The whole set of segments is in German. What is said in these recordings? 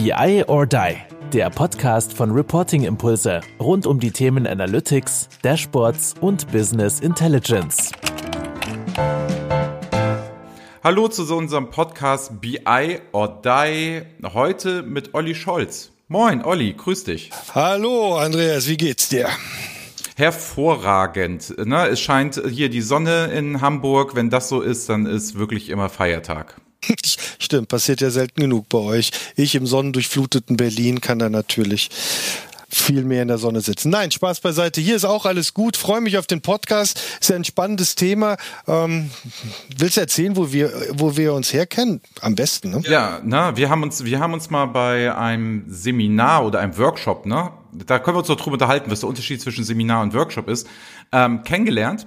BI or Die, der Podcast von Reporting Impulse rund um die Themen Analytics, Dashboards und Business Intelligence. Hallo zu unserem Podcast BI or Die. Heute mit Olli Scholz. Moin, Olli, grüß dich. Hallo, Andreas, wie geht's dir? Hervorragend. Ne? Es scheint hier die Sonne in Hamburg. Wenn das so ist, dann ist wirklich immer Feiertag. Stimmt, passiert ja selten genug bei euch. Ich im sonnendurchfluteten Berlin kann da natürlich viel mehr in der Sonne sitzen. Nein, Spaß beiseite. Hier ist auch alles gut. Freue mich auf den Podcast. Ist ja ein spannendes Thema. Ähm, willst du erzählen, wo wir, wo wir uns herkennen? Am besten, ne? Ja, na, wir haben uns, wir haben uns mal bei einem Seminar oder einem Workshop, ne? Da können wir uns doch drüber unterhalten, was der Unterschied zwischen Seminar und Workshop ist, ähm, kennengelernt.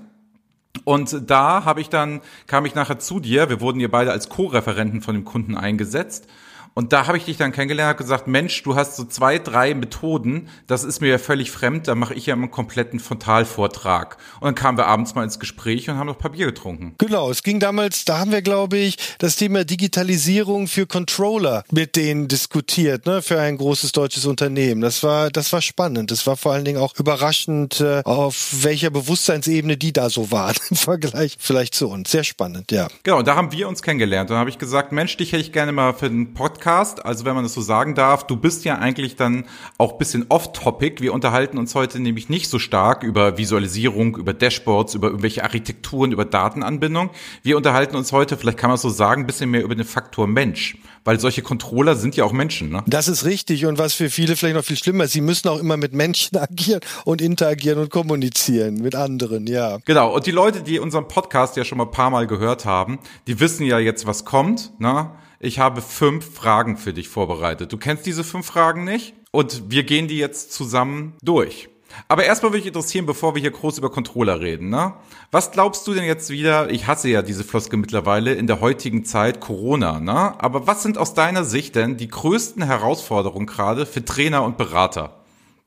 Und da habe ich dann, kam ich nachher zu dir, wir wurden hier beide als Co-Referenten von dem Kunden eingesetzt. Und da habe ich dich dann kennengelernt und gesagt, Mensch, du hast so zwei, drei Methoden, das ist mir ja völlig fremd, da mache ich ja einen kompletten Frontalvortrag. Und dann kamen wir abends mal ins Gespräch und haben noch Papier getrunken. Genau, es ging damals, da haben wir, glaube ich, das Thema Digitalisierung für Controller mit denen diskutiert, ne, für ein großes deutsches Unternehmen. Das war, das war spannend. Das war vor allen Dingen auch überraschend, äh, auf welcher Bewusstseinsebene die da so waren im Vergleich vielleicht zu uns. Sehr spannend, ja. Genau, da haben wir uns kennengelernt. Und dann habe ich gesagt, Mensch, dich hätte ich gerne mal für den Podcast Podcast, also wenn man das so sagen darf. Du bist ja eigentlich dann auch bisschen off-topic. Wir unterhalten uns heute nämlich nicht so stark über Visualisierung, über Dashboards, über irgendwelche Architekturen, über Datenanbindung. Wir unterhalten uns heute, vielleicht kann man es so sagen, ein bisschen mehr über den Faktor Mensch. Weil solche Controller sind ja auch Menschen, ne? Das ist richtig. Und was für viele vielleicht noch viel schlimmer ist, sie müssen auch immer mit Menschen agieren und interagieren und kommunizieren mit anderen, ja. Genau. Und die Leute, die unseren Podcast ja schon mal ein paar Mal gehört haben, die wissen ja jetzt, was kommt, ne? Ich habe fünf Fragen für dich vorbereitet. Du kennst diese fünf Fragen nicht und wir gehen die jetzt zusammen durch. Aber erstmal würde ich interessieren, bevor wir hier groß über Controller reden, ne? Was glaubst du denn jetzt wieder, ich hasse ja diese Floske mittlerweile, in der heutigen Zeit Corona, ne? Aber was sind aus deiner Sicht denn die größten Herausforderungen gerade für Trainer und Berater?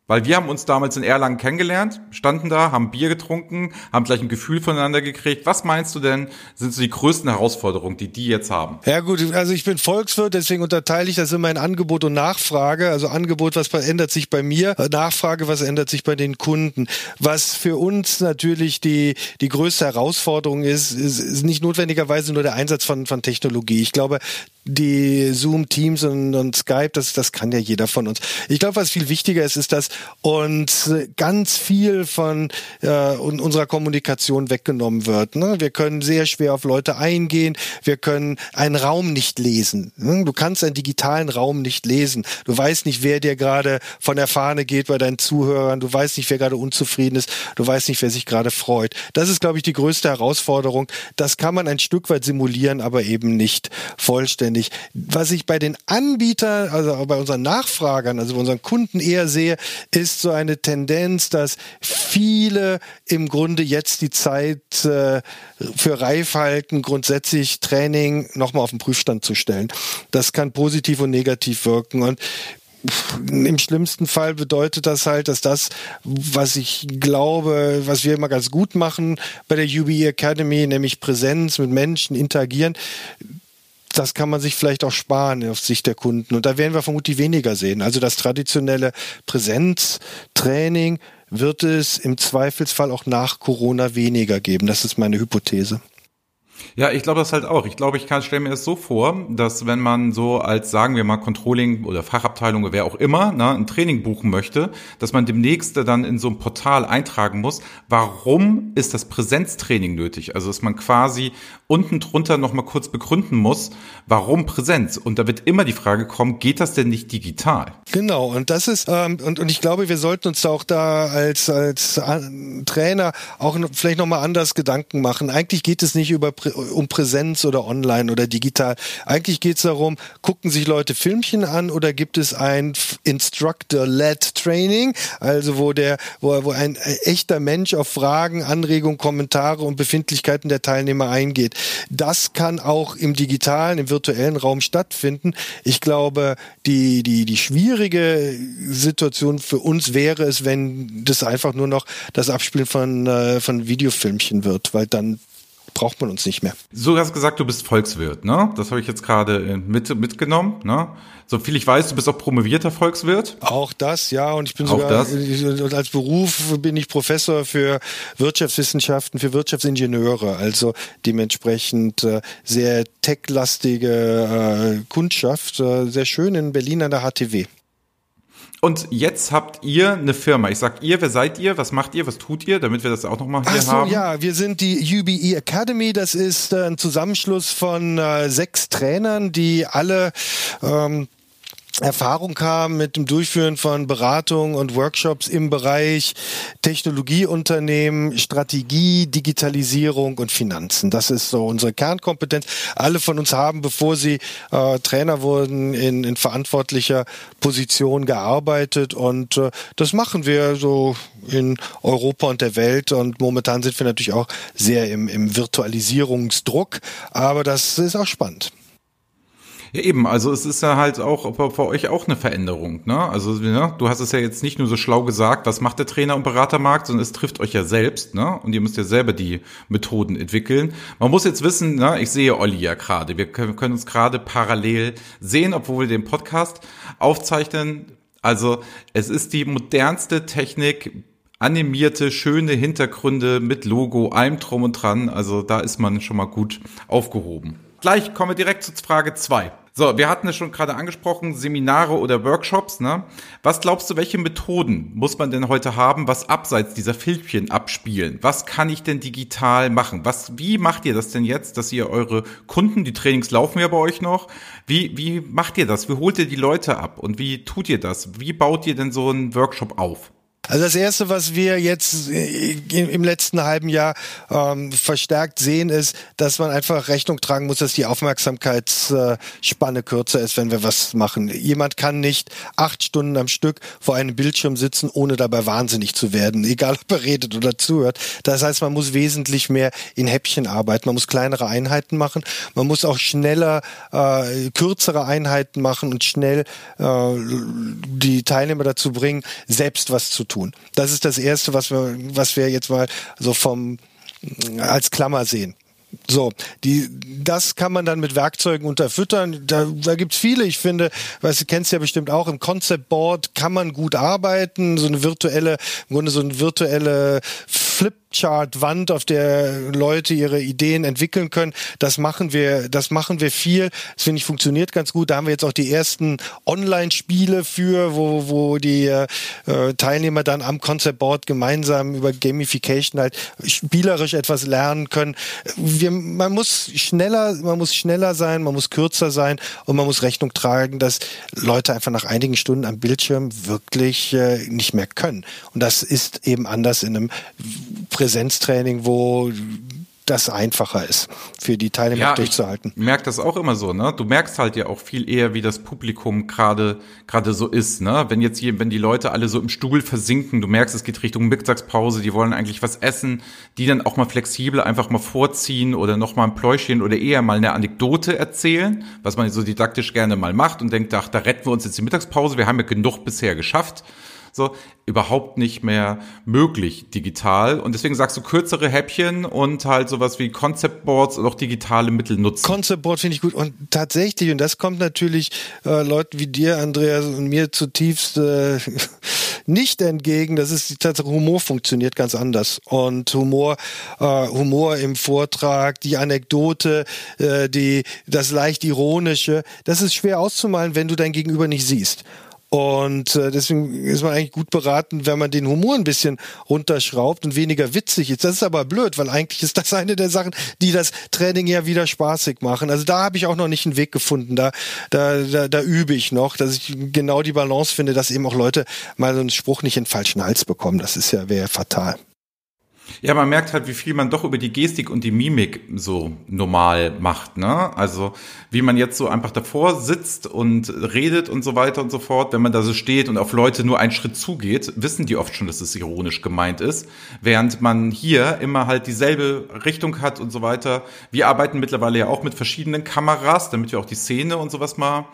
Weil wir haben uns damals in Erlangen kennengelernt, standen da, haben Bier getrunken, haben gleich ein Gefühl voneinander gekriegt. Was meinst du denn, sind so die größten Herausforderungen, die die jetzt haben? Ja gut, also ich bin Volkswirt, deswegen unterteile ich das immer in Angebot und Nachfrage. Also Angebot, was ändert sich bei mir, Nachfrage, was ändert sich bei den Kunden. Was für uns natürlich die, die größte Herausforderung ist, ist, ist nicht notwendigerweise nur der Einsatz von, von Technologie. Ich glaube, die Zoom, Teams und, und Skype, das, das kann ja jeder von uns. Ich glaube, was viel wichtiger ist, ist, dass uns ganz viel von äh, unserer Kommunikation weggenommen wird. Ne? Wir können sehr schwer auf Leute eingehen. Wir können einen Raum nicht lesen. Ne? Du kannst einen digitalen Raum nicht lesen. Du weißt nicht, wer dir gerade von der Fahne geht bei deinen Zuhörern. Du weißt nicht, wer gerade unzufrieden ist. Du weißt nicht, wer sich gerade freut. Das ist, glaube ich, die größte Herausforderung. Das kann man ein Stück weit simulieren, aber eben nicht vollständig notwendig. Was ich bei den Anbietern, also bei unseren Nachfragern, also bei unseren Kunden eher sehe, ist so eine Tendenz, dass viele im Grunde jetzt die Zeit äh, für reif halten, grundsätzlich Training nochmal auf den Prüfstand zu stellen. Das kann positiv und negativ wirken. Und im schlimmsten Fall bedeutet das halt, dass das, was ich glaube, was wir immer ganz gut machen bei der UBE Academy, nämlich Präsenz mit Menschen interagieren, das kann man sich vielleicht auch sparen auf Sicht der Kunden. Und da werden wir vermutlich weniger sehen. Also das traditionelle Präsenztraining wird es im Zweifelsfall auch nach Corona weniger geben. Das ist meine Hypothese. Ja, ich glaube das halt auch. Ich glaube, ich kann stelle mir das so vor, dass wenn man so als sagen wir mal Controlling oder Fachabteilung oder wer auch immer ne, ein Training buchen möchte, dass man demnächst dann in so ein Portal eintragen muss, warum ist das Präsenztraining nötig? Also dass man quasi unten drunter noch mal kurz begründen muss, warum Präsenz? Und da wird immer die Frage kommen, geht das denn nicht digital? Genau. Und das ist ähm, und und ich glaube, wir sollten uns auch da als als Trainer auch vielleicht noch mal anders Gedanken machen. Eigentlich geht es nicht über um Präsenz oder online oder digital. Eigentlich geht es darum, gucken sich Leute Filmchen an oder gibt es ein Instructor-led Training, also wo der, wo, wo ein echter Mensch auf Fragen, Anregungen, Kommentare und Befindlichkeiten der Teilnehmer eingeht. Das kann auch im digitalen, im virtuellen Raum stattfinden. Ich glaube, die, die, die schwierige Situation für uns wäre es, wenn das einfach nur noch das Abspielen von, äh, von Videofilmchen wird, weil dann braucht man uns nicht mehr. So hast gesagt, du bist Volkswirt, ne? Das habe ich jetzt gerade mit, mitgenommen, ne? So viel ich weiß, du bist auch promovierter Volkswirt. Auch das, ja. Und ich bin auch sogar, das? als Beruf bin ich Professor für Wirtschaftswissenschaften, für Wirtschaftsingenieure. Also dementsprechend äh, sehr techlastige äh, Kundschaft. Äh, sehr schön in Berlin an der HTW. Und jetzt habt ihr eine Firma. Ich sag ihr, wer seid ihr? Was macht ihr? Was tut ihr? Damit wir das auch nochmal hier Ach so, haben. Ja, wir sind die UBE Academy. Das ist äh, ein Zusammenschluss von äh, sechs Trainern, die alle ähm, Erfahrung haben mit dem Durchführen von Beratungen und Workshops im Bereich Technologieunternehmen, Strategie, Digitalisierung und Finanzen. Das ist so unsere Kernkompetenz. Alle von uns haben, bevor sie äh, Trainer wurden, in, in verantwortlicher Position gearbeitet und äh, das machen wir so in Europa und der Welt und momentan sind wir natürlich auch sehr im, im Virtualisierungsdruck, aber das ist auch spannend. Ja, eben, also es ist ja halt auch für euch auch eine Veränderung, ne? Also ne? du hast es ja jetzt nicht nur so schlau gesagt, was macht der Trainer- und Beratermarkt, sondern es trifft euch ja selbst, ne? Und ihr müsst ja selber die Methoden entwickeln. Man muss jetzt wissen, ne? ich sehe Olli ja gerade, wir können, uns gerade parallel sehen, obwohl wir den Podcast aufzeichnen. Also es ist die modernste Technik, animierte, schöne Hintergründe mit Logo, allem drum und dran. Also da ist man schon mal gut aufgehoben. Gleich kommen wir direkt zu Frage zwei. So, wir hatten es schon gerade angesprochen, Seminare oder Workshops. Ne? Was glaubst du, welche Methoden muss man denn heute haben, was abseits dieser Filmchen abspielen? Was kann ich denn digital machen? Was, wie macht ihr das denn jetzt, dass ihr eure Kunden, die Trainings laufen ja bei euch noch, wie, wie macht ihr das? Wie holt ihr die Leute ab? Und wie tut ihr das? Wie baut ihr denn so einen Workshop auf? Also das Erste, was wir jetzt äh, im letzten halben Jahr ähm, verstärkt sehen, ist, dass man einfach Rechnung tragen muss, dass die Aufmerksamkeitsspanne kürzer ist, wenn wir was machen. Jemand kann nicht acht Stunden am Stück vor einem Bildschirm sitzen, ohne dabei wahnsinnig zu werden, egal ob er redet oder zuhört. Das heißt, man muss wesentlich mehr in Häppchen arbeiten, man muss kleinere Einheiten machen, man muss auch schneller äh, kürzere Einheiten machen und schnell äh, die Teilnehmer dazu bringen, selbst was zu tun tun. Das ist das Erste, was wir, was wir jetzt mal so vom als Klammer sehen. So, die, das kann man dann mit Werkzeugen unterfüttern. Da, da gibt's viele. Ich finde, weißt du, kennst ja bestimmt auch, im Concept Board kann man gut arbeiten. So eine virtuelle, im Grunde so eine virtuelle Flipchart-Wand, auf der Leute ihre Ideen entwickeln können. Das machen wir, das machen wir viel. Das finde ich funktioniert ganz gut. Da haben wir jetzt auch die ersten Online-Spiele für, wo, wo die äh, Teilnehmer dann am Concept Board gemeinsam über Gamification halt spielerisch etwas lernen können. Wir, man muss schneller, man muss schneller sein, man muss kürzer sein und man muss Rechnung tragen, dass Leute einfach nach einigen Stunden am Bildschirm wirklich äh, nicht mehr können. Und das ist eben anders in einem Präsenztraining, wo das einfacher ist, für die Teilnehmer ja, durchzuhalten. Ich merke das auch immer so, ne? Du merkst halt ja auch viel eher, wie das Publikum gerade gerade so ist, ne? Wenn jetzt hier, wenn die Leute alle so im Stuhl versinken, du merkst, es geht Richtung Mittagspause, die wollen eigentlich was essen, die dann auch mal flexibel einfach mal vorziehen oder noch mal ein Pläuschen oder eher mal eine Anekdote erzählen, was man so didaktisch gerne mal macht und denkt, ach, da retten wir uns jetzt die Mittagspause, wir haben ja genug bisher geschafft so überhaupt nicht mehr möglich digital. Und deswegen sagst du kürzere Häppchen und halt sowas wie Concept Boards und auch digitale Mittel nutzen. Concept Board finde ich gut. Und tatsächlich, und das kommt natürlich äh, Leuten wie dir, Andreas, und mir zutiefst äh, nicht entgegen. Das ist die Tatsache, Humor funktioniert ganz anders. Und Humor, äh, Humor im Vortrag, die Anekdote, äh, die, das leicht ironische, das ist schwer auszumalen, wenn du dein Gegenüber nicht siehst. Und äh, deswegen ist man eigentlich gut beraten, wenn man den Humor ein bisschen runterschraubt und weniger witzig ist. Das ist aber blöd, weil eigentlich ist das eine der Sachen, die das Training ja wieder spaßig machen. Also da habe ich auch noch nicht einen Weg gefunden. Da, da, da, da übe ich noch, dass ich genau die Balance finde, dass eben auch Leute mal so einen Spruch nicht in den falschen Hals bekommen. Das ist ja wäre fatal. Ja, man merkt halt, wie viel man doch über die Gestik und die Mimik so normal macht, ne? Also, wie man jetzt so einfach davor sitzt und redet und so weiter und so fort. Wenn man da so steht und auf Leute nur einen Schritt zugeht, wissen die oft schon, dass es ironisch gemeint ist. Während man hier immer halt dieselbe Richtung hat und so weiter. Wir arbeiten mittlerweile ja auch mit verschiedenen Kameras, damit wir auch die Szene und sowas mal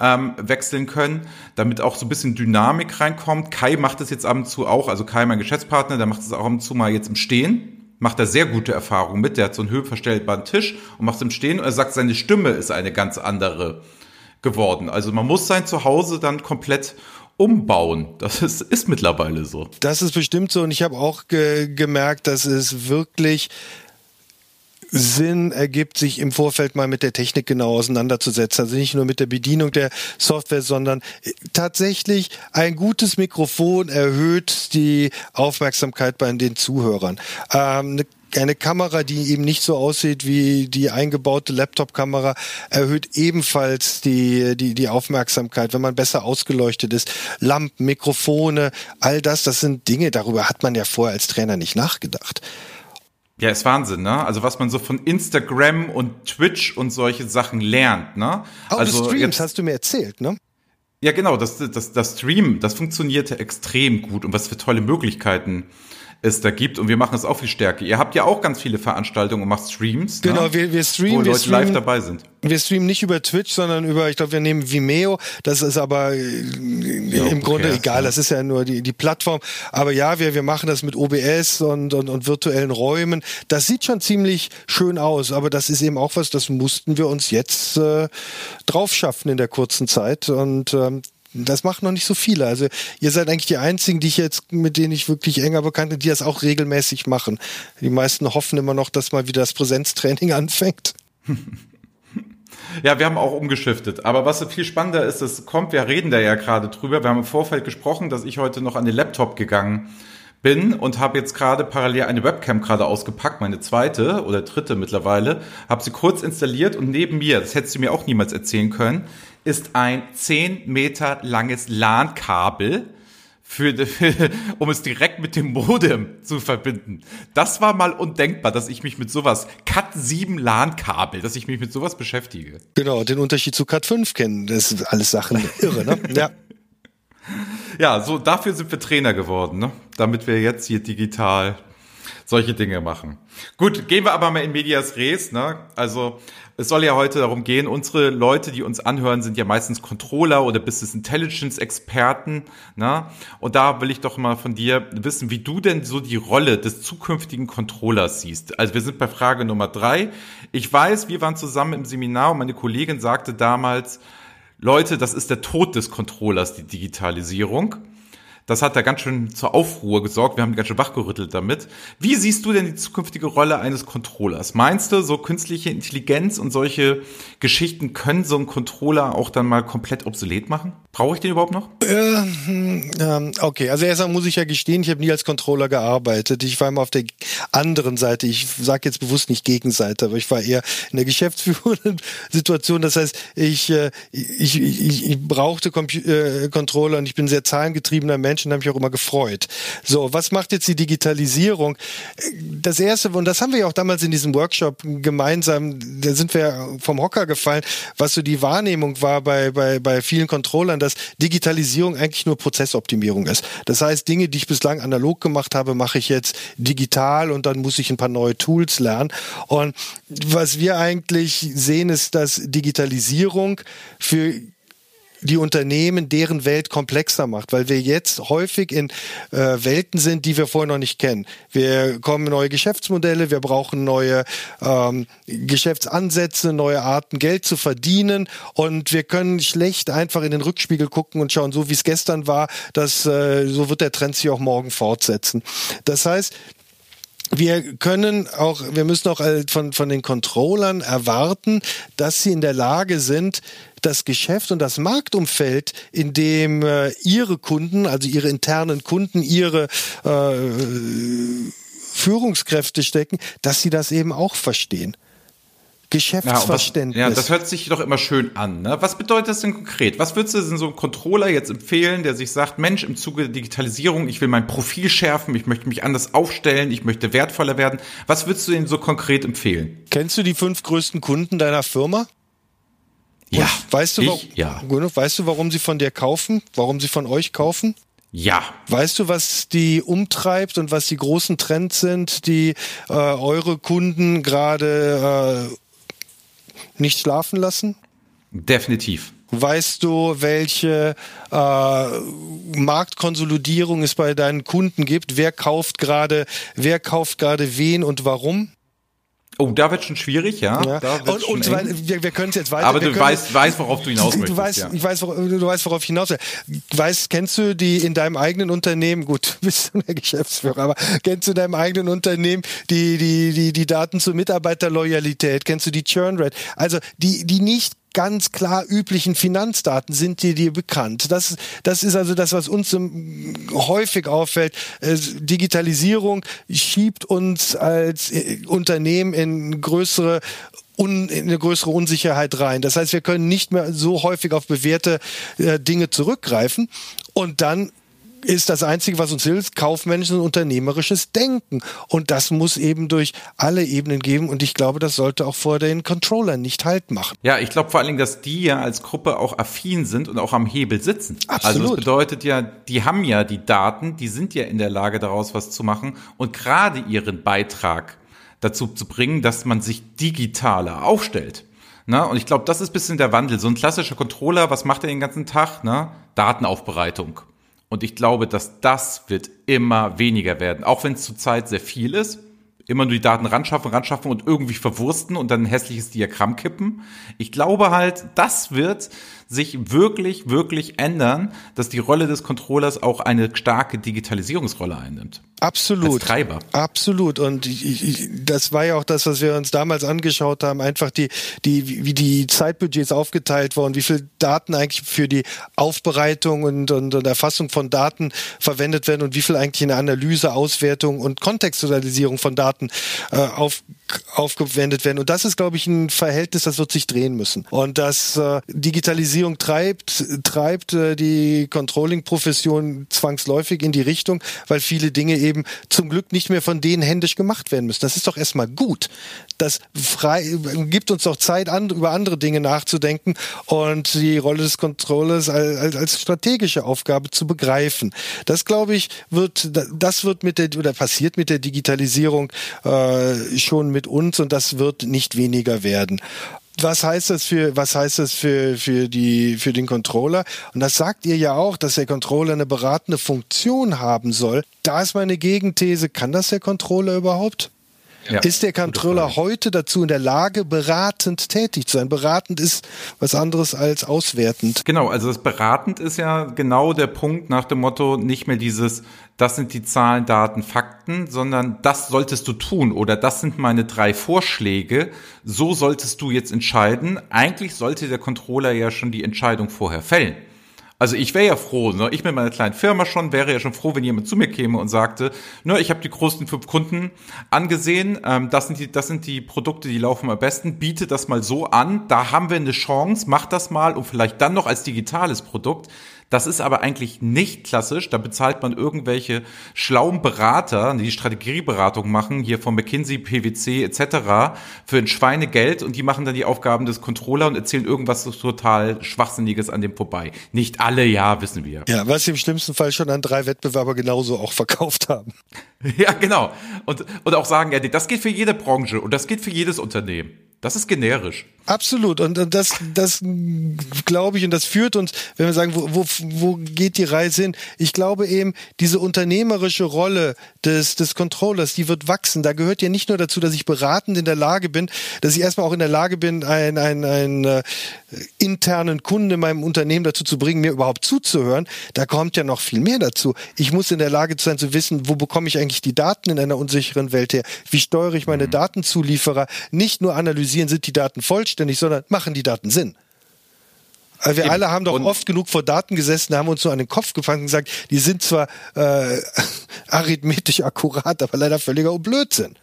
ähm, wechseln können, damit auch so ein bisschen Dynamik reinkommt. Kai macht es jetzt ab und zu auch, also Kai, mein Geschäftspartner, der macht es auch ab und zu mal jetzt im Stehen. macht er sehr gute Erfahrungen mit. Der hat so einen höhenverstellbaren Tisch und macht es im Stehen und er sagt, seine Stimme ist eine ganz andere geworden. Also man muss sein Zuhause dann komplett umbauen. Das ist, ist mittlerweile so. Das ist bestimmt so und ich habe auch ge gemerkt, dass es wirklich Sinn ergibt, sich im Vorfeld mal mit der Technik genau auseinanderzusetzen. Also nicht nur mit der Bedienung der Software, sondern tatsächlich ein gutes Mikrofon erhöht die Aufmerksamkeit bei den Zuhörern. Ähm, eine eine Kamera, die eben nicht so aussieht wie die eingebaute Laptop-Kamera, erhöht ebenfalls die, die, die Aufmerksamkeit, wenn man besser ausgeleuchtet ist. Lampen, Mikrofone, all das, das sind Dinge, darüber hat man ja vorher als Trainer nicht nachgedacht. Ja, ist Wahnsinn, ne? Also was man so von Instagram und Twitch und solche Sachen lernt, ne? Oh, also Streams jetzt, hast du mir erzählt, ne? Ja, genau, das, das, das Stream, das funktionierte extrem gut und was für tolle Möglichkeiten es da gibt und wir machen es auch viel stärker. Ihr habt ja auch ganz viele Veranstaltungen und macht Streams. Ne? Genau, ne? wir, wir streamen. Wo wir Leute streamen, live dabei sind. Wir streamen nicht über Twitch, sondern über, ich glaube, wir nehmen Vimeo. Das ist aber äh, ja, im Grunde okay, egal. Ja. Das ist ja nur die, die Plattform. Aber ja, wir, wir machen das mit OBS und, und, und virtuellen Räumen. Das sieht schon ziemlich schön aus, aber das ist eben auch was, das mussten wir uns jetzt äh, drauf schaffen in der kurzen Zeit. Und ähm, das machen noch nicht so viele. Also ihr seid eigentlich die einzigen, die ich jetzt, mit denen ich wirklich enger bekannt bin, die das auch regelmäßig machen. Die meisten hoffen immer noch, dass mal wieder das Präsenztraining anfängt. Ja, wir haben auch umgeschiftet. Aber was viel spannender ist, es kommt, wir reden da ja gerade drüber. Wir haben im Vorfeld gesprochen, dass ich heute noch an den Laptop gegangen bin und habe jetzt gerade parallel eine Webcam gerade ausgepackt, meine zweite oder dritte mittlerweile, habe sie kurz installiert und neben mir, das hättest du mir auch niemals erzählen können, ist ein 10 Meter langes LAN-Kabel, für, für, um es direkt mit dem Modem zu verbinden. Das war mal undenkbar, dass ich mich mit sowas, Cat 7 LAN-Kabel, dass ich mich mit sowas beschäftige. Genau, den Unterschied zu Cat 5 kennen. Das ist alles Sachen irre, ne? Ja. Ja, so dafür sind wir Trainer geworden, ne? Damit wir jetzt hier digital solche Dinge machen. Gut, gehen wir aber mal in Medias Res, ne? Also es soll ja heute darum gehen, unsere Leute, die uns anhören, sind ja meistens Controller oder Business Intelligence Experten. Ne? Und da will ich doch mal von dir wissen, wie du denn so die Rolle des zukünftigen Controllers siehst. Also wir sind bei Frage Nummer drei. Ich weiß, wir waren zusammen im Seminar und meine Kollegin sagte damals, Leute, das ist der Tod des Controllers, die Digitalisierung. Das hat da ganz schön zur Aufruhr gesorgt. Wir haben ganz schön wachgerüttelt damit. Wie siehst du denn die zukünftige Rolle eines Controllers? Meinst du, so künstliche Intelligenz und solche Geschichten können so einen Controller auch dann mal komplett obsolet machen? Brauche ich den überhaupt noch? Äh, okay, also erstmal muss ich ja gestehen, ich habe nie als Controller gearbeitet. Ich war immer auf der anderen Seite. Ich sage jetzt bewusst nicht Gegenseite, aber ich war eher in der geschäftsführenden Situation. Das heißt, ich, äh, ich, ich, ich brauchte Compu äh, Controller und ich bin sehr zahlengetriebener Mensch Menschen haben mich auch immer gefreut. So, was macht jetzt die Digitalisierung? Das erste, und das haben wir ja auch damals in diesem Workshop gemeinsam, da sind wir vom Hocker gefallen, was so die Wahrnehmung war bei, bei, bei vielen Controllern, dass Digitalisierung eigentlich nur Prozessoptimierung ist. Das heißt, Dinge, die ich bislang analog gemacht habe, mache ich jetzt digital und dann muss ich ein paar neue Tools lernen. Und was wir eigentlich sehen, ist, dass Digitalisierung für die Unternehmen deren Welt komplexer macht, weil wir jetzt häufig in äh, Welten sind, die wir vorher noch nicht kennen. Wir kommen neue Geschäftsmodelle, wir brauchen neue ähm, Geschäftsansätze, neue Arten, Geld zu verdienen und wir können schlecht einfach in den Rückspiegel gucken und schauen, so wie es gestern war, dass äh, so wird der Trend sich auch morgen fortsetzen. Das heißt, wir können auch, wir müssen auch äh, von, von den Controllern erwarten, dass sie in der Lage sind, das Geschäft und das Marktumfeld, in dem äh, ihre Kunden, also ihre internen Kunden, ihre äh, Führungskräfte stecken, dass sie das eben auch verstehen. Geschäftsverständnis. Ja, was, ja, das hört sich doch immer schön an. Ne? Was bedeutet das denn konkret? Was würdest du denn so einem Controller jetzt empfehlen, der sich sagt, Mensch, im Zuge der Digitalisierung, ich will mein Profil schärfen, ich möchte mich anders aufstellen, ich möchte wertvoller werden. Was würdest du denn so konkret empfehlen? Kennst du die fünf größten Kunden deiner Firma? Ja. Und weißt du, ich, ja. weißt du, warum sie von dir kaufen? Warum sie von euch kaufen? Ja. Weißt du, was die umtreibt und was die großen Trends sind, die äh, eure Kunden gerade äh, nicht schlafen lassen? Definitiv. Weißt du, welche äh, Marktkonsolidierung es bei deinen Kunden gibt? Wer kauft gerade, wer kauft gerade wen und warum? Oh, da wird schon schwierig, ja. ja. und, und wir, wir können es jetzt weiter. Aber du weißt, weißt, worauf du hinaus möchtest. Du weißt, ja. ich weiß, du weißt, worauf ich hinaus will. Weißt, kennst du die in deinem eigenen Unternehmen? Gut, du bist der Geschäftsführer, aber kennst du in deinem eigenen Unternehmen die die die die Daten zur Mitarbeiterloyalität? Kennst du die Churn Rate? Also die die nicht ganz klar üblichen Finanzdaten sind dir dir bekannt. Das, das ist also das, was uns häufig auffällt. Äh, Digitalisierung schiebt uns als äh, Unternehmen in größere un, in eine größere Unsicherheit rein. Das heißt, wir können nicht mehr so häufig auf bewährte äh, Dinge zurückgreifen und dann ist das Einzige, was uns hilft, kaufmännisches und unternehmerisches Denken. Und das muss eben durch alle Ebenen geben. Und ich glaube, das sollte auch vor den Controllern nicht halt machen. Ja, ich glaube vor allen Dingen, dass die ja als Gruppe auch affin sind und auch am Hebel sitzen. Absolut. Also das bedeutet ja, die haben ja die Daten, die sind ja in der Lage, daraus was zu machen und gerade ihren Beitrag dazu zu bringen, dass man sich digitaler aufstellt. Na, und ich glaube, das ist bisschen der Wandel. So ein klassischer Controller, was macht er den ganzen Tag? Na? Datenaufbereitung. Und ich glaube, dass das wird immer weniger werden. Auch wenn es zurzeit sehr viel ist. Immer nur die Daten ranschaffen, ranschaffen und irgendwie verwursten und dann ein hässliches Diagramm kippen. Ich glaube halt, das wird sich wirklich, wirklich ändern, dass die Rolle des Controllers auch eine starke Digitalisierungsrolle einnimmt. Absolut. Als Treiber. Absolut. Und ich, ich, das war ja auch das, was wir uns damals angeschaut haben, einfach die, die, wie die Zeitbudgets aufgeteilt wurden, wie viel Daten eigentlich für die Aufbereitung und, und, und Erfassung von Daten verwendet werden und wie viel eigentlich in der Analyse, Auswertung und Kontextualisierung von Daten äh, auf, aufgewendet werden. Und das ist, glaube ich, ein Verhältnis, das wird sich drehen müssen. Und das äh, Digitalisierung Digitalisierung treibt, treibt äh, die Controlling-Profession zwangsläufig in die Richtung, weil viele Dinge eben zum Glück nicht mehr von denen händisch gemacht werden müssen. Das ist doch erstmal gut. Das frei, gibt uns doch Zeit, an, über andere Dinge nachzudenken und die Rolle des Controllers als, als strategische Aufgabe zu begreifen. Das glaube ich wird, das wird mit der oder passiert mit der Digitalisierung äh, schon mit uns und das wird nicht weniger werden was heißt das für, was heißt das für, für die, für den Controller? Und das sagt ihr ja auch, dass der Controller eine beratende Funktion haben soll. Da ist meine Gegenthese. Kann das der Controller überhaupt? Ja, ist der Controller heute dazu in der Lage, beratend tätig zu sein? Beratend ist was anderes als auswertend. Genau, also das beratend ist ja genau der Punkt nach dem Motto, nicht mehr dieses, das sind die Zahlen, Daten, Fakten, sondern das solltest du tun oder das sind meine drei Vorschläge, so solltest du jetzt entscheiden. Eigentlich sollte der Controller ja schon die Entscheidung vorher fällen. Also ich wäre ja froh, ne? ich mit meiner kleinen Firma schon, wäre ja schon froh, wenn jemand zu mir käme und sagte, ne, ich habe die großen fünf Kunden angesehen, ähm, das, sind die, das sind die Produkte, die laufen am besten, biete das mal so an, da haben wir eine Chance, mach das mal und vielleicht dann noch als digitales Produkt. Das ist aber eigentlich nicht klassisch. Da bezahlt man irgendwelche schlauen Berater, die Strategieberatung machen, hier von McKinsey, PwC etc. für ein Schweinegeld und die machen dann die Aufgaben des Controller und erzählen irgendwas total Schwachsinniges an dem vorbei. Nicht alle, ja, wissen wir. Ja, was sie im schlimmsten Fall schon an drei Wettbewerber genauso auch verkauft haben. Ja, genau. Und, und auch sagen, ja, das geht für jede Branche und das geht für jedes Unternehmen. Das ist generisch. Absolut. Und das, das glaube ich, und das führt uns, wenn wir sagen, wo, wo, wo geht die Reise hin? Ich glaube eben, diese unternehmerische Rolle des, des Controllers, die wird wachsen. Da gehört ja nicht nur dazu, dass ich beratend in der Lage bin, dass ich erstmal auch in der Lage bin, einen, einen, einen äh, internen Kunden in meinem Unternehmen dazu zu bringen, mir überhaupt zuzuhören. Da kommt ja noch viel mehr dazu. Ich muss in der Lage sein zu wissen, wo bekomme ich eigentlich die Daten in einer unsicheren Welt her? Wie steuere ich meine mhm. Datenzulieferer? Nicht nur analysieren, sind die Daten vollständig, sondern machen die Daten Sinn? Wir Eben. alle haben doch und oft genug vor Daten gesessen, haben uns nur an den Kopf gefangen und gesagt, die sind zwar äh, arithmetisch akkurat, aber leider völliger Blödsinn.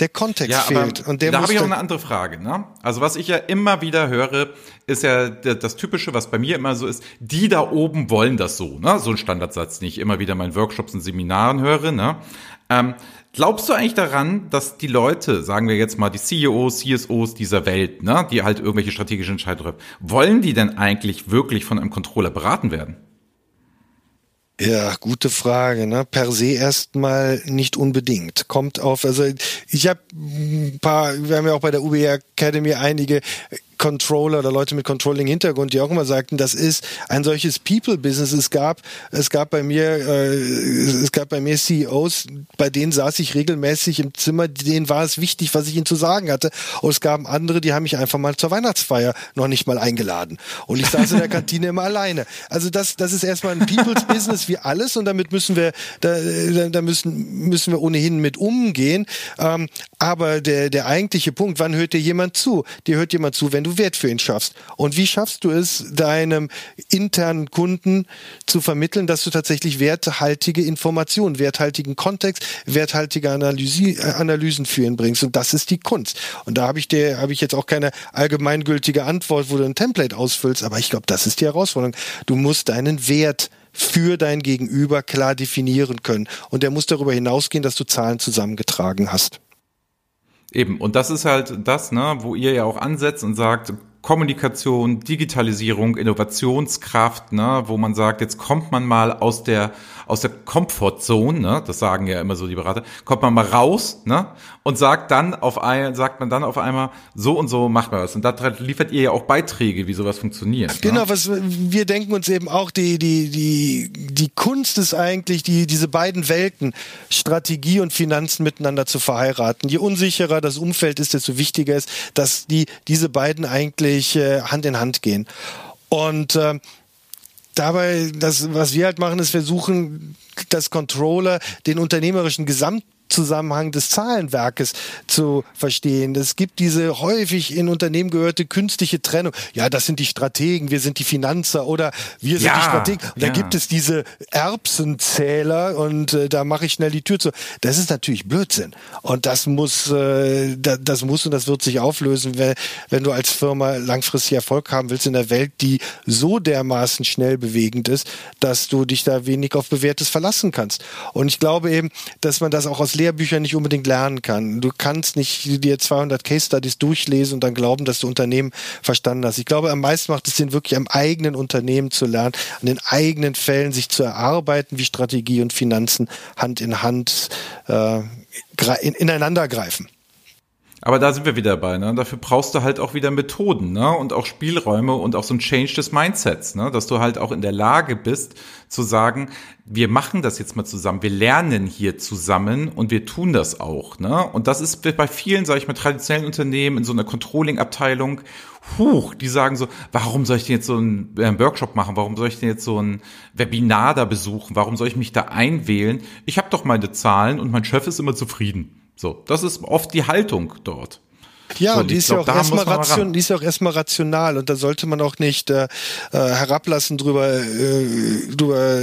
Der Kontext ja, fehlt. Und der da habe ich auch eine andere Frage. Ne? Also was ich ja immer wieder höre, ist ja das Typische, was bei mir immer so ist, die da oben wollen das so. Ne? So ein Standardsatz, den ich immer wieder in meinen Workshops und Seminaren höre. Ne? Ähm, glaubst du eigentlich daran, dass die Leute, sagen wir jetzt mal die CEOs, CSOs dieser Welt, ne, die halt irgendwelche strategischen Entscheidungen treffen, wollen die denn eigentlich wirklich von einem Controller beraten werden? Ja, gute Frage. Ne? Per se erstmal nicht unbedingt. Kommt auf, also ich habe ein paar, wir haben ja auch bei der UBA Academy einige Controller oder Leute mit Controlling-Hintergrund, die auch immer sagten, das ist ein solches People-Business. Es gab, es gab bei mir, äh, es gab bei mir CEOs, bei denen saß ich regelmäßig im Zimmer, denen war es wichtig, was ich ihnen zu sagen hatte. Und es gab andere, die haben mich einfach mal zur Weihnachtsfeier noch nicht mal eingeladen. Und ich saß in der Kantine immer alleine. Also das, das ist erstmal ein People's Business wie alles und damit müssen wir, da, da müssen, müssen wir ohnehin mit umgehen. Ähm, aber der, der eigentliche Punkt, wann hört dir jemand zu? Dir hört jemand zu, wenn du Wert für ihn schaffst. Und wie schaffst du es, deinem internen Kunden zu vermitteln, dass du tatsächlich werthaltige Informationen, werthaltigen Kontext, werthaltige Analyse, äh, Analysen für ihn bringst? Und das ist die Kunst. Und da habe ich dir, habe ich jetzt auch keine allgemeingültige Antwort, wo du ein Template ausfüllst, aber ich glaube, das ist die Herausforderung. Du musst deinen Wert für dein Gegenüber klar definieren können. Und der muss darüber hinausgehen, dass du Zahlen zusammengetragen hast. Eben, und das ist halt das, ne, wo ihr ja auch ansetzt und sagt, Kommunikation, Digitalisierung, Innovationskraft, ne, wo man sagt, jetzt kommt man mal aus der aus der Comfortzone, ne, das sagen ja immer so die Berater, kommt man mal raus, ne, und sagt dann auf ein, sagt man dann auf einmal so und so macht man was und da liefert ihr ja auch Beiträge, wie sowas funktioniert. Ne? Genau, ne? was wir denken uns eben auch die die die die Kunst ist eigentlich die diese beiden Welten Strategie und Finanzen miteinander zu verheiraten. Je unsicherer das Umfeld ist, desto wichtiger ist, dass die diese beiden eigentlich wirklich äh, Hand in Hand gehen. Und äh, dabei, das, was wir halt machen, ist versuchen, das Controller den unternehmerischen Gesamt Zusammenhang des Zahlenwerkes zu verstehen. Es gibt diese häufig in Unternehmen gehörte künstliche Trennung. Ja, das sind die Strategen, wir sind die Finanzer oder wir sind ja, die Strategen. Und ja. da gibt es diese Erbsenzähler und äh, da mache ich schnell die Tür zu. Das ist natürlich Blödsinn. Und das muss, äh, das muss und das wird sich auflösen, wenn, wenn du als Firma langfristig Erfolg haben willst in der Welt, die so dermaßen schnell bewegend ist, dass du dich da wenig auf Bewährtes verlassen kannst. Und ich glaube eben, dass man das auch aus Lehrbüchern nicht unbedingt lernen kann. Du kannst nicht dir 200 Case Studies durchlesen und dann glauben, dass du Unternehmen verstanden hast. Ich glaube, am meisten macht es Sinn, wirklich am eigenen Unternehmen zu lernen, an den eigenen Fällen sich zu erarbeiten, wie Strategie und Finanzen Hand in Hand äh, in, ineinander greifen. Aber da sind wir wieder dabei, ne? Dafür brauchst du halt auch wieder Methoden, ne? Und auch Spielräume und auch so ein Change des Mindsets, ne? Dass du halt auch in der Lage bist, zu sagen, wir machen das jetzt mal zusammen, wir lernen hier zusammen und wir tun das auch, ne? Und das ist bei vielen, sage ich mal, traditionellen Unternehmen in so einer Controlling-Abteilung, huch, die sagen so, warum soll ich denn jetzt so einen äh, Workshop machen? Warum soll ich denn jetzt so ein Webinar da besuchen? Warum soll ich mich da einwählen? Ich habe doch meine Zahlen und mein Chef ist immer zufrieden. So, das ist oft die Haltung dort. Ja, so, und die ist, glaub, ja auch erstmal ration, die ist ja auch erstmal rational und da sollte man auch nicht äh, äh herablassen drüber, äh, drüber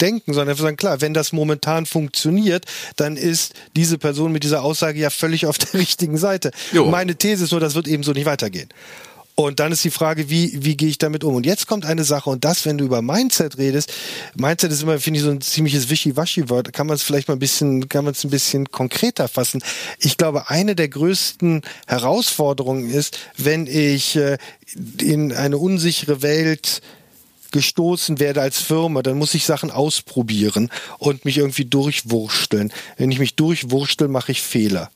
denken, sondern einfach sagen, klar, wenn das momentan funktioniert, dann ist diese Person mit dieser Aussage ja völlig auf der richtigen Seite. Jo. Meine These ist nur, das wird eben so nicht weitergehen. Und dann ist die Frage, wie, wie gehe ich damit um? Und jetzt kommt eine Sache, und das, wenn du über Mindset redest, Mindset ist immer, finde ich, so ein ziemliches Wischiwaschi-Wort, kann man es vielleicht mal ein bisschen, kann man es ein bisschen konkreter fassen. Ich glaube, eine der größten Herausforderungen ist, wenn ich äh, in eine unsichere Welt gestoßen werde als Firma, dann muss ich Sachen ausprobieren und mich irgendwie durchwursteln. Wenn ich mich durchwurstel, mache ich Fehler.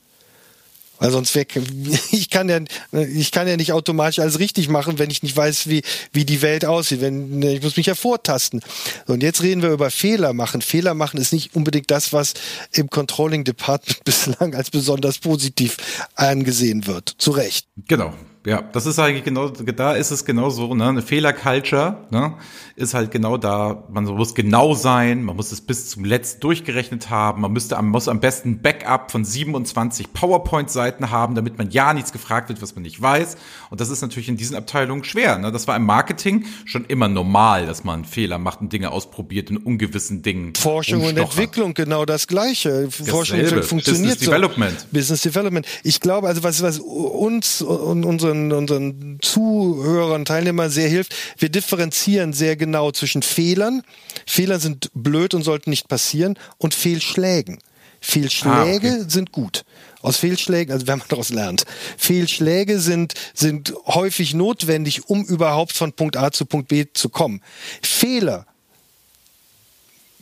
Weil sonst weg, ich kann ja, ich kann ja nicht automatisch alles richtig machen, wenn ich nicht weiß, wie, wie die Welt aussieht. Wenn, ich muss mich ja vortasten. Und jetzt reden wir über Fehler machen. Fehler machen ist nicht unbedingt das, was im Controlling Department bislang als besonders positiv angesehen wird. Zu Recht. Genau. Ja, das ist eigentlich genau, da ist es genau so, ne? Eine Fehlerculture, ne? Ist halt genau da, man muss genau sein, man muss es bis zum letzten durchgerechnet haben, man müsste am, muss am besten Backup von 27 PowerPoint-Seiten haben, damit man ja nichts gefragt wird, was man nicht weiß. Und das ist natürlich in diesen Abteilungen schwer, ne? Das war im Marketing schon immer normal, dass man Fehler macht und Dinge ausprobiert in ungewissen Dingen. Forschung und Entwicklung, genau das Gleiche. Forschung und Entwicklung funktioniert Business so. Development. Business Development. Ich glaube, also was, was uns und unseren unseren, unseren Zuhörern, Teilnehmern sehr hilft. Wir differenzieren sehr genau zwischen Fehlern. Fehler sind blöd und sollten nicht passieren und Fehlschlägen. Fehlschläge ah, okay. sind gut. Aus Fehlschlägen, also wenn man daraus lernt. Fehlschläge sind, sind häufig notwendig, um überhaupt von Punkt A zu Punkt B zu kommen. Fehler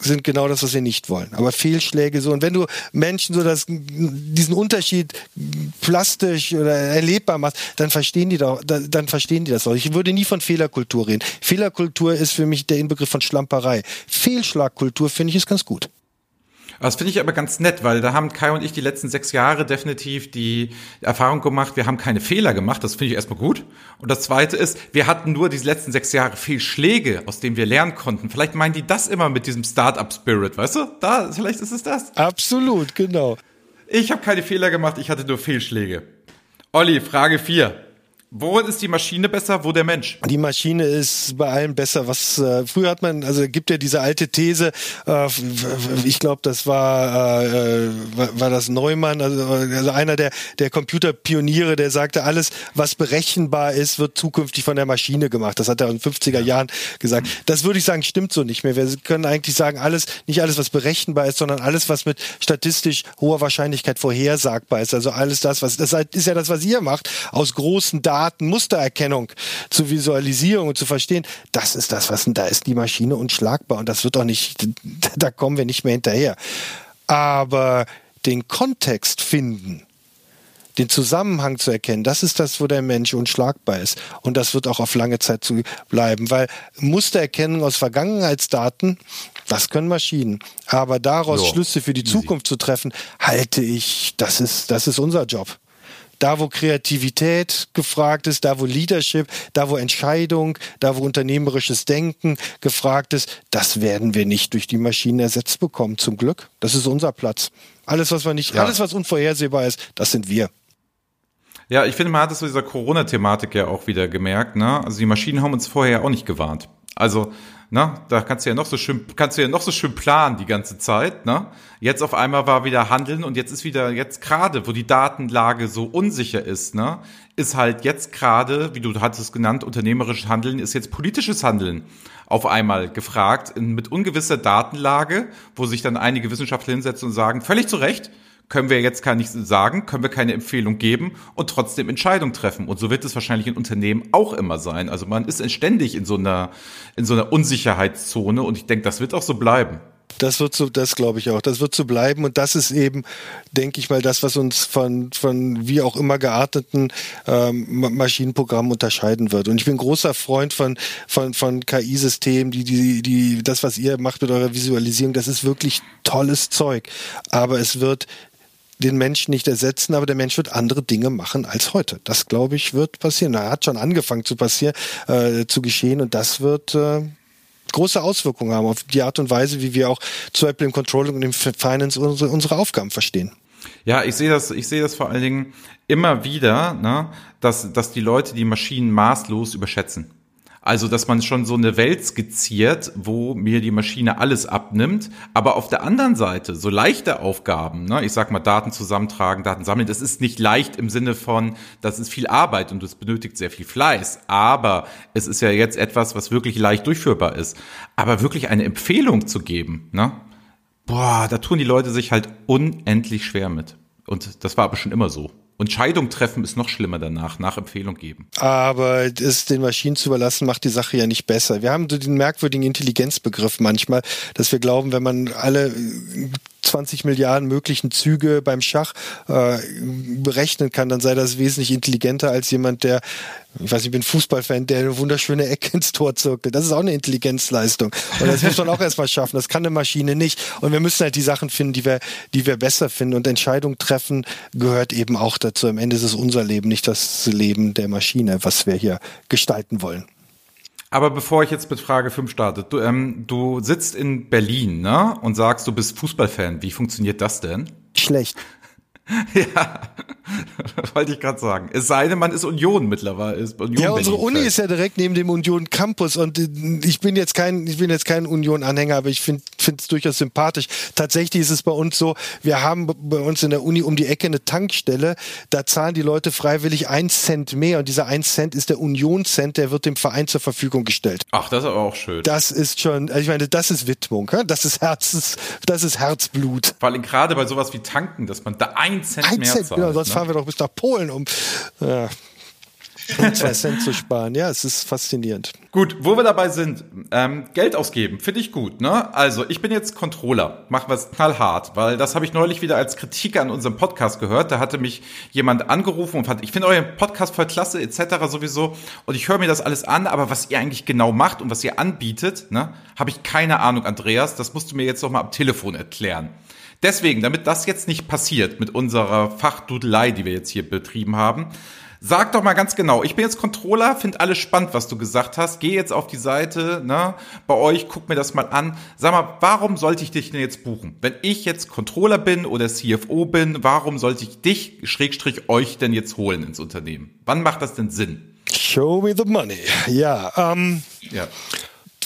sind genau das, was wir nicht wollen. Aber Fehlschläge so. Und wenn du Menschen so das, diesen Unterschied plastisch oder erlebbar machst, dann verstehen die doch, dann verstehen die das auch. Ich würde nie von Fehlerkultur reden. Fehlerkultur ist für mich der Inbegriff von Schlamperei. Fehlschlagkultur finde ich ist ganz gut. Das finde ich aber ganz nett, weil da haben Kai und ich die letzten sechs Jahre definitiv die Erfahrung gemacht, wir haben keine Fehler gemacht. Das finde ich erstmal gut. Und das Zweite ist, wir hatten nur diese letzten sechs Jahre Fehlschläge, aus denen wir lernen konnten. Vielleicht meinen die das immer mit diesem Startup-Spirit, weißt du? Da, vielleicht ist es das. Absolut, genau. Ich habe keine Fehler gemacht, ich hatte nur Fehlschläge. Olli, Frage 4. Wo ist die Maschine besser, wo der Mensch? Die Maschine ist bei allem besser. Was äh, früher hat man, also gibt ja diese alte These, äh, ich glaube, das war äh, war das Neumann, also, also einer der der Computerpioniere, der sagte, alles was berechenbar ist, wird zukünftig von der Maschine gemacht. Das hat er in den 50er Jahren gesagt. Das würde ich sagen, stimmt so nicht mehr. Wir können eigentlich sagen, alles nicht alles was berechenbar ist, sondern alles was mit statistisch hoher Wahrscheinlichkeit vorhersagbar ist. Also alles das, was das ist ja das, was ihr macht, aus großen Daten Daten, Mustererkennung zu Visualisierung und zu verstehen, das ist das, was da ist die Maschine unschlagbar und das wird auch nicht, da kommen wir nicht mehr hinterher. Aber den Kontext finden, den Zusammenhang zu erkennen, das ist das, wo der Mensch unschlagbar ist. Und das wird auch auf lange Zeit zu bleiben, weil Mustererkennung aus Vergangenheitsdaten, das können Maschinen. Aber daraus jo, Schlüsse für die Zukunft zu treffen, halte ich, das ist, das ist unser Job da wo Kreativität gefragt ist, da wo Leadership, da wo Entscheidung, da wo unternehmerisches Denken gefragt ist, das werden wir nicht durch die Maschinen ersetzt bekommen, zum Glück. Das ist unser Platz. Alles, was man nicht, ja. alles, was unvorhersehbar ist, das sind wir. Ja, ich finde, man hat es zu dieser Corona-Thematik ja auch wieder gemerkt, ne? Also die Maschinen haben uns vorher auch nicht gewarnt. Also Ne? Da kannst du ja noch so schön, kannst du ja noch so schön planen die ganze Zeit. Ne? Jetzt auf einmal war wieder Handeln und jetzt ist wieder, jetzt gerade, wo die Datenlage so unsicher ist, ne, ist halt jetzt gerade, wie du hattest genannt, unternehmerisches Handeln ist jetzt politisches Handeln auf einmal gefragt, in, mit ungewisser Datenlage, wo sich dann einige Wissenschaftler hinsetzen und sagen, völlig zu Recht, können wir jetzt gar nicht sagen, können wir keine Empfehlung geben und trotzdem Entscheidung treffen. Und so wird es wahrscheinlich in Unternehmen auch immer sein. Also man ist ständig in so einer, in so einer Unsicherheitszone und ich denke, das wird auch so bleiben. Das wird so, das glaube ich auch. Das wird so bleiben und das ist eben, denke ich mal, das, was uns von von wie auch immer gearteten ähm, Maschinenprogrammen unterscheiden wird. Und ich bin großer Freund von von von KI-Systemen, die die die das, was ihr macht mit eurer Visualisierung, das ist wirklich tolles Zeug. Aber es wird den Menschen nicht ersetzen, aber der Mensch wird andere Dinge machen als heute. Das, glaube ich, wird passieren. Er hat schon angefangen zu passieren, äh, zu geschehen und das wird äh, große Auswirkungen haben auf die Art und Weise, wie wir auch zum Beispiel im Controlling und im Finance unsere, unsere Aufgaben verstehen. Ja, ich sehe das, ich sehe das vor allen Dingen immer wieder, ne, dass, dass die Leute die Maschinen maßlos überschätzen. Also, dass man schon so eine Welt skizziert, wo mir die Maschine alles abnimmt. Aber auf der anderen Seite, so leichte Aufgaben, ne, ich sag mal Daten zusammentragen, Daten sammeln, das ist nicht leicht im Sinne von, das ist viel Arbeit und es benötigt sehr viel Fleiß. Aber es ist ja jetzt etwas, was wirklich leicht durchführbar ist. Aber wirklich eine Empfehlung zu geben, ne? Boah, da tun die Leute sich halt unendlich schwer mit. Und das war aber schon immer so. Und Scheidung treffen ist noch schlimmer danach, nach Empfehlung geben. Aber es den Maschinen zu überlassen, macht die Sache ja nicht besser. Wir haben so den merkwürdigen Intelligenzbegriff manchmal, dass wir glauben, wenn man alle 20 Milliarden möglichen Züge beim Schach äh, berechnen kann, dann sei das wesentlich intelligenter als jemand, der, ich weiß nicht, ich bin Fußballfan, der eine wunderschöne Ecke ins Tor zirkelt. Das ist auch eine Intelligenzleistung. Und das muss man auch erstmal schaffen. Das kann eine Maschine nicht. Und wir müssen halt die Sachen finden, die wir, die wir besser finden. Und Entscheidungen treffen gehört eben auch dazu. Am Ende ist es unser Leben, nicht das Leben der Maschine, was wir hier gestalten wollen. Aber bevor ich jetzt mit Frage 5 starte, du, ähm, du sitzt in Berlin ne? und sagst, du bist Fußballfan. Wie funktioniert das denn? Schlecht. ja, wollte ich gerade sagen. Es sei denn, man ist Union mittlerweile. Ist Union ja, unsere Uni ist ja direkt neben dem Union Campus und äh, ich bin jetzt kein, ich bin jetzt kein Union-Anhänger, aber ich finde es durchaus sympathisch. Tatsächlich ist es bei uns so, wir haben bei uns in der Uni um die Ecke eine Tankstelle, da zahlen die Leute freiwillig ein Cent mehr und dieser ein Cent ist der Union-Cent, der wird dem Verein zur Verfügung gestellt. Ach, das ist aber auch schön. Das ist schon, also ich meine, das ist Widmung, das ist Herzens, das ist Herzblut. Vor allem gerade bei sowas wie Tanken, dass man da ein ein Cent ein mehr Cent, zahlt. Genau, sonst ne? fahren wir doch bis nach Polen um. Ja. um zwei Cent zu sparen. Ja, es ist faszinierend. Gut, wo wir dabei sind, ähm, Geld ausgeben, finde ich gut. Ne? Also ich bin jetzt Controller, machen wir es knallhart, weil das habe ich neulich wieder als Kritik an unserem Podcast gehört. Da hatte mich jemand angerufen und fand, ich finde euren Podcast voll klasse etc. sowieso und ich höre mir das alles an, aber was ihr eigentlich genau macht und was ihr anbietet, ne, habe ich keine Ahnung, Andreas. Das musst du mir jetzt noch mal am Telefon erklären. Deswegen, damit das jetzt nicht passiert mit unserer Fachdudelei, die wir jetzt hier betrieben haben, Sag doch mal ganz genau, ich bin jetzt Controller, finde alles spannend, was du gesagt hast. Geh jetzt auf die Seite, ne, bei euch, guck mir das mal an. Sag mal, warum sollte ich dich denn jetzt buchen? Wenn ich jetzt Controller bin oder CFO bin, warum sollte ich dich, Schrägstrich, euch denn jetzt holen ins Unternehmen? Wann macht das denn Sinn? Show me the money. Ja, ähm, ja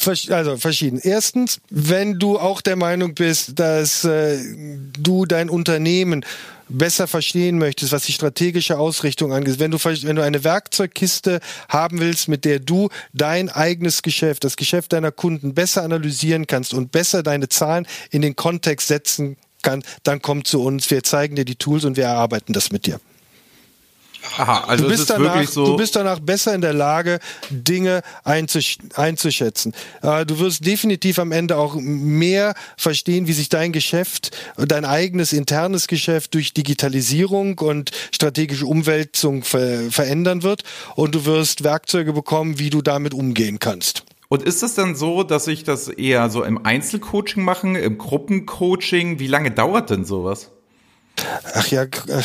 also verschieden. Erstens, wenn du auch der Meinung bist, dass äh, du dein Unternehmen besser verstehen möchtest, was die strategische Ausrichtung angeht, wenn du, wenn du eine Werkzeugkiste haben willst, mit der du dein eigenes Geschäft, das Geschäft deiner Kunden besser analysieren kannst und besser deine Zahlen in den Kontext setzen kannst, dann komm zu uns. Wir zeigen dir die Tools und wir erarbeiten das mit dir. Aha, also du bist, danach, so du bist danach besser in der Lage, Dinge einzusch einzuschätzen. Äh, du wirst definitiv am Ende auch mehr verstehen, wie sich dein Geschäft, dein eigenes internes Geschäft durch Digitalisierung und strategische Umwälzung ver verändern wird. Und du wirst Werkzeuge bekommen, wie du damit umgehen kannst. Und ist es dann so, dass ich das eher so im Einzelcoaching machen, im Gruppencoaching? Wie lange dauert denn sowas? Ach ja, äh,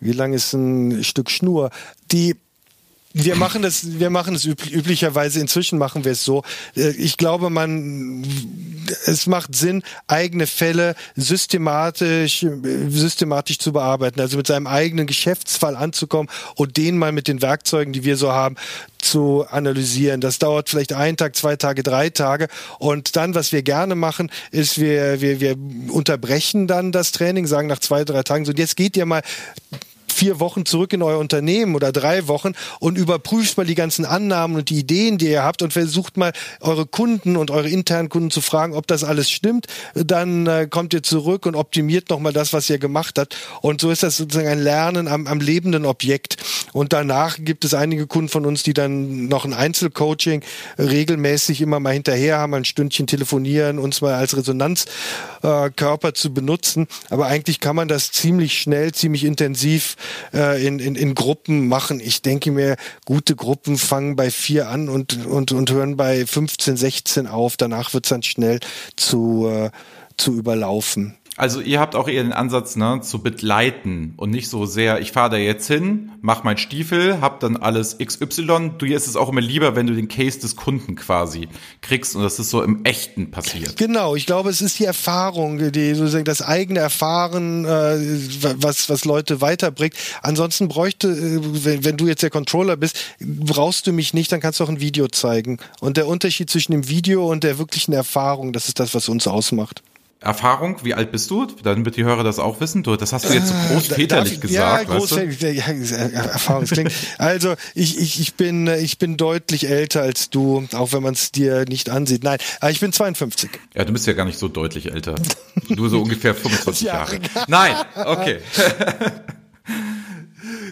wie lang ist ein Stück Schnur? Die wir machen das, wir machen es üblicherweise, inzwischen machen wir es so. Äh, ich glaube, man, es macht Sinn, eigene Fälle systematisch, systematisch zu bearbeiten, also mit seinem eigenen Geschäftsfall anzukommen und den mal mit den Werkzeugen, die wir so haben, zu analysieren. Das dauert vielleicht einen Tag, zwei Tage, drei Tage. Und dann, was wir gerne machen, ist, wir, wir, wir unterbrechen dann das Training, sagen nach zwei, drei Tagen so, jetzt geht ihr mal vier Wochen zurück in euer Unternehmen oder drei Wochen und überprüft mal die ganzen Annahmen und die Ideen, die ihr habt und versucht mal eure Kunden und eure internen Kunden zu fragen, ob das alles stimmt. Dann äh, kommt ihr zurück und optimiert nochmal das, was ihr gemacht habt. Und so ist das sozusagen ein Lernen am, am lebenden Objekt. Und danach gibt es einige Kunden von uns, die dann noch ein Einzelcoaching regelmäßig immer mal hinterher haben, ein Stündchen telefonieren, uns mal als Resonanzkörper äh, zu benutzen. Aber eigentlich kann man das ziemlich schnell, ziemlich intensiv äh, in, in, in Gruppen machen. Ich denke mir, gute Gruppen fangen bei vier an und, und, und hören bei 15, 16 auf. Danach wird es dann schnell zu, äh, zu überlaufen. Also ihr habt auch eher den Ansatz, ne, zu begleiten und nicht so sehr, ich fahre da jetzt hin, mach mein Stiefel, hab dann alles XY. Du ist es auch immer lieber, wenn du den Case des Kunden quasi kriegst und das ist so im Echten passiert. Genau, ich glaube, es ist die Erfahrung, die sozusagen das eigene Erfahren, äh, was was Leute weiterbringt. Ansonsten bräuchte, äh, wenn, wenn du jetzt der Controller bist, brauchst du mich nicht, dann kannst du auch ein Video zeigen. Und der Unterschied zwischen dem Video und der wirklichen Erfahrung, das ist das, was uns ausmacht. Erfahrung, wie alt bist du? Dann wird die Hörer das auch wissen. Du, das hast du jetzt so äh, großväterlich ich, gesagt. Ja, großväterlich, weißt du? ja, Erfahrung klingt. Also ich, ich, ich bin ich bin deutlich älter als du, auch wenn man es dir nicht ansieht. Nein, aber ich bin 52. Ja, du bist ja gar nicht so deutlich älter. Du so ungefähr 25 Jahre. Nein, okay.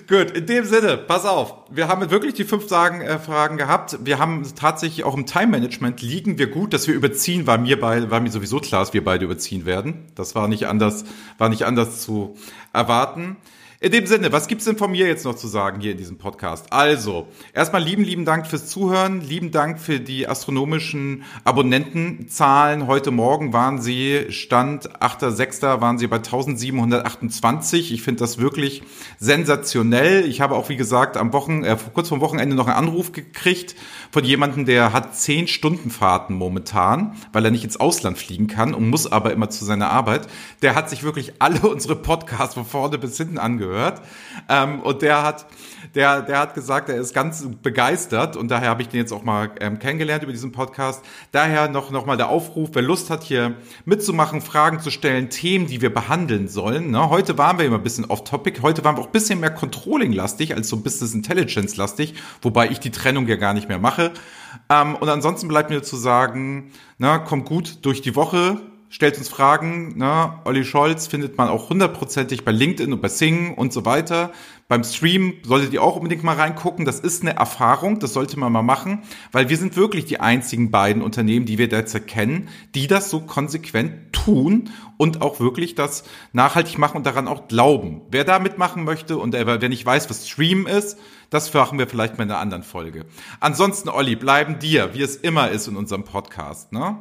Gut, in dem Sinne, pass auf. Wir haben wirklich die fünf Fragen, äh, Fragen gehabt. Wir haben tatsächlich auch im Time-Management liegen wir gut, dass wir überziehen, war mir bei, war mir sowieso klar, dass wir beide überziehen werden. Das war nicht anders, war nicht anders zu erwarten. In dem Sinne, was gibt's denn von mir jetzt noch zu sagen hier in diesem Podcast? Also, erstmal lieben, lieben Dank fürs Zuhören, lieben Dank für die astronomischen Abonnentenzahlen. Heute Morgen waren sie, Stand 8.6. waren sie bei 1728. Ich finde das wirklich sensationell. Ich habe auch, wie gesagt, am Wochen, äh, kurz vor Wochenende noch einen Anruf gekriegt von jemandem, der hat zehn Stunden Fahrten momentan, weil er nicht ins Ausland fliegen kann und muss aber immer zu seiner Arbeit. Der hat sich wirklich alle unsere Podcasts von vorne bis hinten angehört gehört. Ähm, und der hat, der, der hat gesagt, er ist ganz begeistert und daher habe ich den jetzt auch mal ähm, kennengelernt über diesen Podcast. Daher noch, noch mal der Aufruf, wer Lust hat, hier mitzumachen, Fragen zu stellen, Themen, die wir behandeln sollen. Ne? Heute waren wir immer ein bisschen off-topic, heute waren wir auch ein bisschen mehr Controlling-lastig als so Business Intelligence-lastig, wobei ich die Trennung ja gar nicht mehr mache. Ähm, und ansonsten bleibt mir zu sagen, na, kommt gut durch die Woche, stellt uns Fragen. Ne? Olli Scholz findet man auch hundertprozentig bei LinkedIn und bei Sing und so weiter. Beim Stream solltet ihr auch unbedingt mal reingucken. Das ist eine Erfahrung, das sollte man mal machen, weil wir sind wirklich die einzigen beiden Unternehmen, die wir derzeit kennen, die das so konsequent tun und auch wirklich das nachhaltig machen und daran auch glauben. Wer da mitmachen möchte und wer nicht weiß, was Stream ist, das machen wir vielleicht mal in einer anderen Folge. Ansonsten, Olli, bleiben dir, wie es immer ist in unserem Podcast, ne?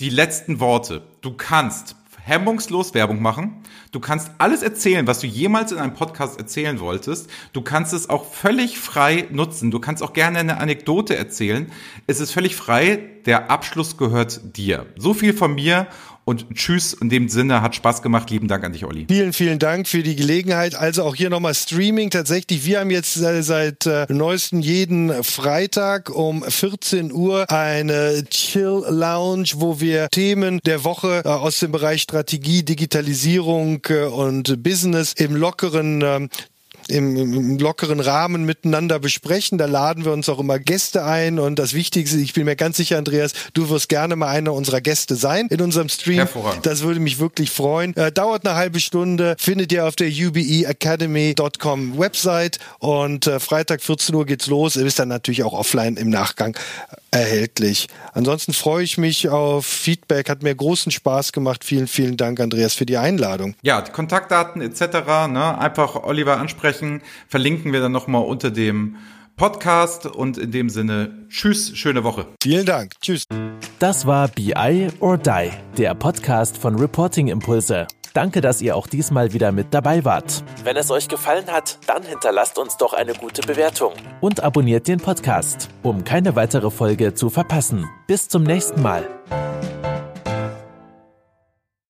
Die letzten Worte. Du kannst hemmungslos Werbung machen. Du kannst alles erzählen, was du jemals in einem Podcast erzählen wolltest. Du kannst es auch völlig frei nutzen. Du kannst auch gerne eine Anekdote erzählen. Es ist völlig frei. Der Abschluss gehört dir. So viel von mir und tschüss, in dem Sinne, hat Spaß gemacht. Lieben Dank an dich, Olli. Vielen, vielen Dank für die Gelegenheit. Also auch hier nochmal Streaming. Tatsächlich, wir haben jetzt seit äh, neuestem jeden Freitag um 14 Uhr eine Chill Lounge, wo wir Themen der Woche äh, aus dem Bereich Strategie, Digitalisierung äh, und Business im lockeren äh, im, im lockeren Rahmen miteinander besprechen. Da laden wir uns auch immer Gäste ein und das Wichtigste, ich bin mir ganz sicher, Andreas, du wirst gerne mal einer unserer Gäste sein in unserem Stream. Hervorragend. Das würde mich wirklich freuen. Äh, dauert eine halbe Stunde, findet ihr auf der ubeacademy.com Website und äh, Freitag 14 Uhr geht's los. Ist dann natürlich auch offline im Nachgang erhältlich. Ansonsten freue ich mich auf Feedback. Hat mir großen Spaß gemacht. Vielen, vielen Dank, Andreas, für die Einladung. Ja, Kontaktdaten etc. Ne, einfach Oliver ansprechen. Verlinken wir dann nochmal unter dem Podcast und in dem Sinne, tschüss, schöne Woche. Vielen Dank. Tschüss. Das war BI or Die, der Podcast von Reporting Impulse. Danke, dass ihr auch diesmal wieder mit dabei wart. Wenn es euch gefallen hat, dann hinterlasst uns doch eine gute Bewertung und abonniert den Podcast, um keine weitere Folge zu verpassen. Bis zum nächsten Mal.